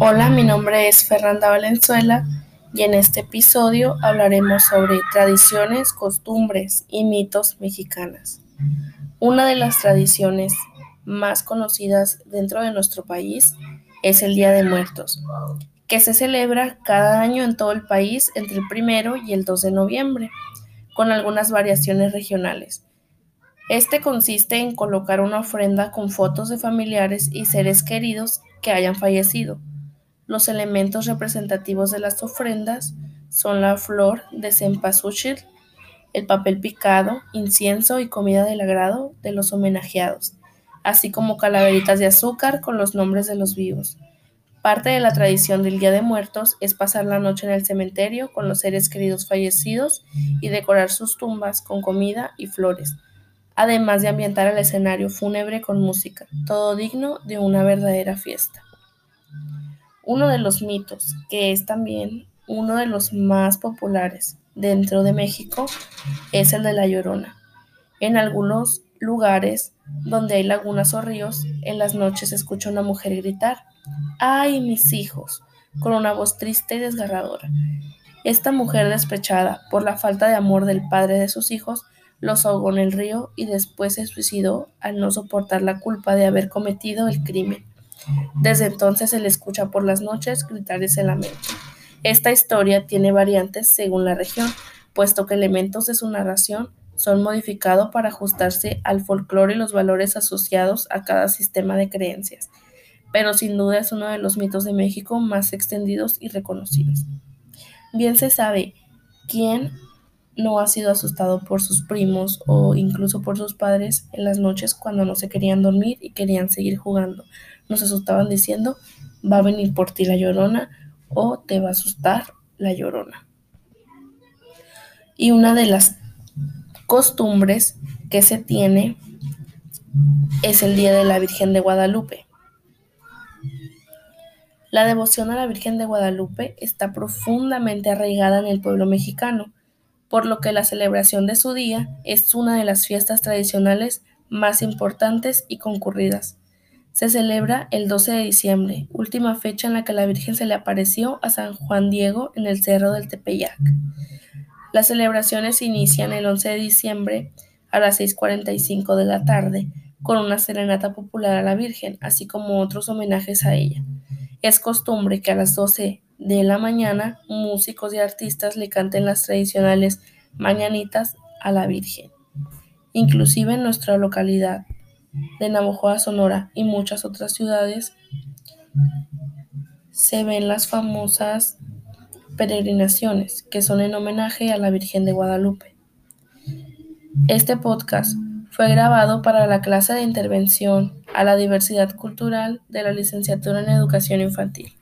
Hola, mi nombre es Fernanda Valenzuela y en este episodio hablaremos sobre tradiciones, costumbres y mitos mexicanas. Una de las tradiciones más conocidas dentro de nuestro país es el Día de Muertos, que se celebra cada año en todo el país entre el primero y el 2 de noviembre, con algunas variaciones regionales. Este consiste en colocar una ofrenda con fotos de familiares y seres queridos que hayan fallecido los elementos representativos de las ofrendas son la flor de cempasúchil, el papel picado, incienso y comida del agrado de los homenajeados, así como calaveritas de azúcar con los nombres de los vivos. Parte de la tradición del Día de Muertos es pasar la noche en el cementerio con los seres queridos fallecidos y decorar sus tumbas con comida y flores, además de ambientar el escenario fúnebre con música, todo digno de una verdadera fiesta. Uno de los mitos, que es también uno de los más populares dentro de México, es el de la Llorona. En algunos lugares donde hay lagunas o ríos, en las noches se escucha una mujer gritar, ¡ay, mis hijos! con una voz triste y desgarradora. Esta mujer despechada por la falta de amor del padre de sus hijos, los ahogó en el río y después se suicidó al no soportar la culpa de haber cometido el crimen. Desde entonces se le escucha por las noches gritar ese lamento. Esta historia tiene variantes según la región, puesto que elementos de su narración son modificados para ajustarse al folclore y los valores asociados a cada sistema de creencias, pero sin duda es uno de los mitos de México más extendidos y reconocidos. Bien se sabe quién no ha sido asustado por sus primos o incluso por sus padres en las noches cuando no se querían dormir y querían seguir jugando. Nos asustaban diciendo, va a venir por ti la llorona o te va a asustar la llorona. Y una de las costumbres que se tiene es el Día de la Virgen de Guadalupe. La devoción a la Virgen de Guadalupe está profundamente arraigada en el pueblo mexicano por lo que la celebración de su día es una de las fiestas tradicionales más importantes y concurridas. Se celebra el 12 de diciembre, última fecha en la que la Virgen se le apareció a San Juan Diego en el Cerro del Tepeyac. Las celebraciones inician el 11 de diciembre a las 6.45 de la tarde con una serenata popular a la Virgen, así como otros homenajes a ella. Es costumbre que a las 12 de la mañana, músicos y artistas le canten las tradicionales mañanitas a la Virgen. Inclusive en nuestra localidad de Navojoa, Sonora y muchas otras ciudades se ven las famosas peregrinaciones que son en homenaje a la Virgen de Guadalupe. Este podcast fue grabado para la clase de intervención a la diversidad cultural de la licenciatura en educación infantil.